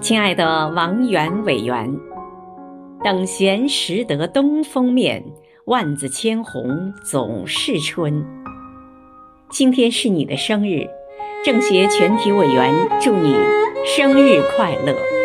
亲爱的王源委员等闲识得东风面万紫千红总是春。今天是你的生日政协全体委员祝你生日快乐。